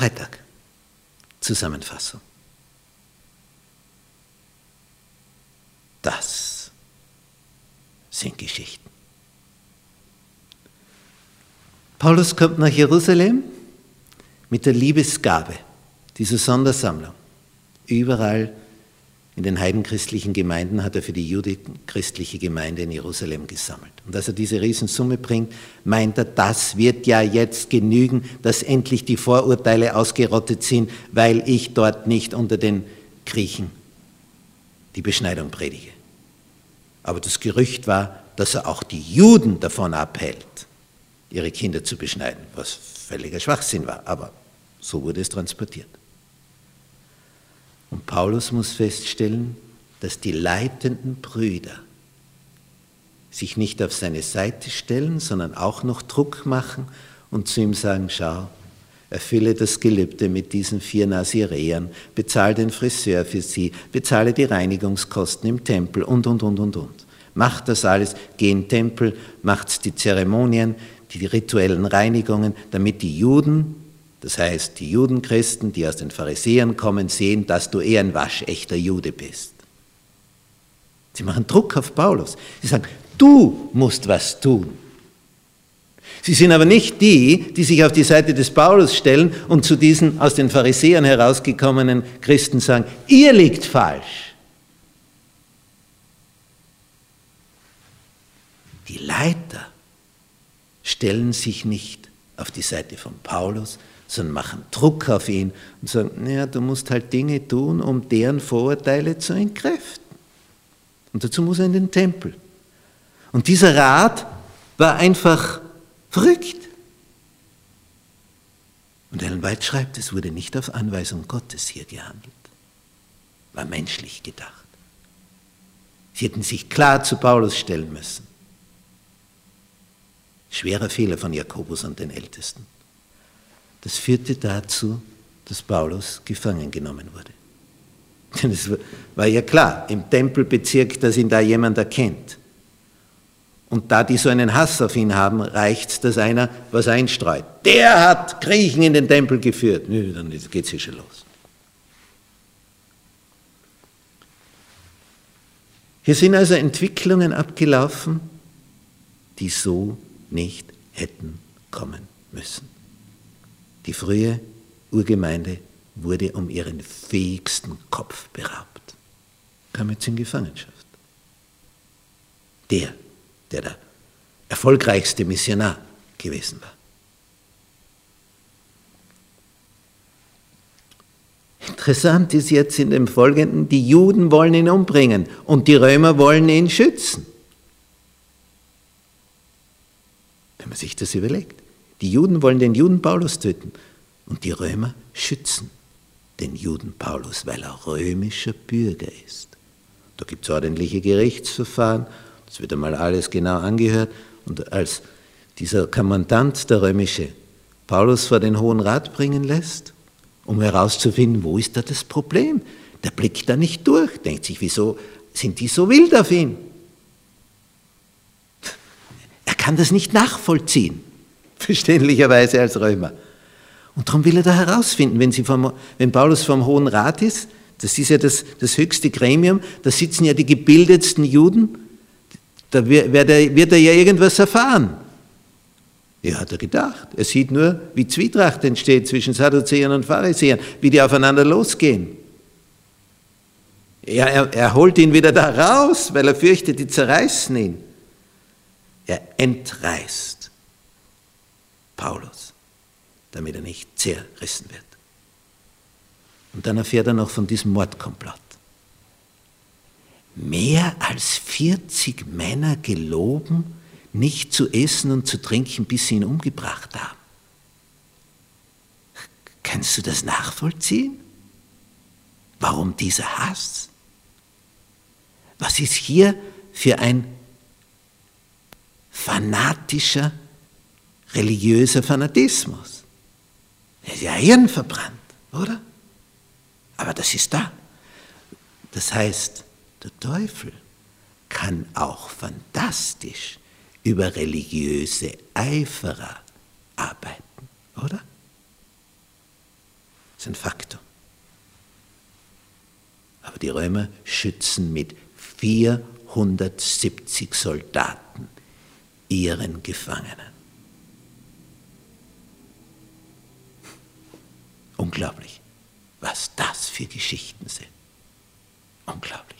Freitag. Zusammenfassung. Das sind Geschichten. Paulus kommt nach Jerusalem mit der Liebesgabe, dieser Sondersammlung. Überall in den heidenchristlichen Gemeinden hat er für die judenchristliche Gemeinde in Jerusalem gesammelt. Und als er diese Riesensumme bringt, meint er, das wird ja jetzt genügen, dass endlich die Vorurteile ausgerottet sind, weil ich dort nicht unter den Griechen die Beschneidung predige. Aber das Gerücht war, dass er auch die Juden davon abhält, ihre Kinder zu beschneiden, was völliger Schwachsinn war, aber so wurde es transportiert. Und Paulus muss feststellen, dass die leitenden Brüder sich nicht auf seine Seite stellen, sondern auch noch Druck machen und zu ihm sagen, schau, erfülle das Gelübde mit diesen vier Nazireern, bezahle den Friseur für sie, bezahle die Reinigungskosten im Tempel. Und, und, und, und, und. Macht das alles, geh in den Tempel, macht die Zeremonien, die rituellen Reinigungen, damit die Juden das heißt, die Judenchristen, die aus den Pharisäern kommen, sehen, dass du eher ein waschechter Jude bist. Sie machen Druck auf Paulus. Sie sagen, du musst was tun. Sie sind aber nicht die, die sich auf die Seite des Paulus stellen und zu diesen aus den Pharisäern herausgekommenen Christen sagen, ihr liegt falsch. Die Leiter stellen sich nicht auf die Seite von Paulus, sondern machen Druck auf ihn und sagen, naja, du musst halt Dinge tun, um deren Vorurteile zu entkräften. Und dazu muss er in den Tempel. Und dieser Rat war einfach verrückt. Und Ellen White schreibt, es wurde nicht auf Anweisung Gottes hier gehandelt, war menschlich gedacht. Sie hätten sich klar zu Paulus stellen müssen. Schwerer Fehler von Jakobus und den Ältesten. Das führte dazu, dass Paulus gefangen genommen wurde. Denn es war ja klar, im Tempelbezirk, dass ihn da jemand erkennt. Und da die so einen Hass auf ihn haben, reicht es, dass einer was einstreut. Der hat Griechen in den Tempel geführt. Nö, dann geht es hier schon los. Hier sind also Entwicklungen abgelaufen, die so nicht hätten kommen müssen. Die frühe Urgemeinde wurde um ihren fähigsten Kopf beraubt, kam jetzt in Gefangenschaft. Der, der der erfolgreichste Missionar gewesen war. Interessant ist jetzt in dem Folgenden, die Juden wollen ihn umbringen und die Römer wollen ihn schützen. Wenn man sich das überlegt. Die Juden wollen den Juden Paulus töten und die Römer schützen den Juden Paulus, weil er römischer Bürger ist. Da gibt es ordentliche Gerichtsverfahren, das wird einmal alles genau angehört und als dieser Kommandant, der römische, Paulus vor den Hohen Rat bringen lässt, um herauszufinden, wo ist da das Problem. Der blickt da nicht durch, denkt sich, wieso sind die so wild auf ihn? Er kann das nicht nachvollziehen verständlicherweise als Römer. Und darum will er da herausfinden, wenn, vom, wenn Paulus vom Hohen Rat ist, das ist ja das, das höchste Gremium, da sitzen ja die gebildetsten Juden, da wird er, wird er ja irgendwas erfahren. Ja, hat er gedacht. Er sieht nur, wie Zwietracht entsteht zwischen Sadduzäern und Pharisäern, wie die aufeinander losgehen. Ja, er, er holt ihn wieder da raus, weil er fürchtet, die zerreißen ihn. Er entreißt. Paulus, damit er nicht zerrissen wird. Und dann erfährt er noch von diesem Mordkomplott. Mehr als 40 Männer geloben, nicht zu essen und zu trinken, bis sie ihn umgebracht haben. Kannst du das nachvollziehen? Warum dieser Hass? Was ist hier für ein fanatischer religiöser Fanatismus. Er ist ja hirnverbrannt, oder? Aber das ist da. Das heißt, der Teufel kann auch fantastisch über religiöse Eiferer arbeiten, oder? Das ist ein Faktum. Aber die Römer schützen mit 470 Soldaten ihren Gefangenen. Unglaublich, was das für Geschichten sind. Unglaublich.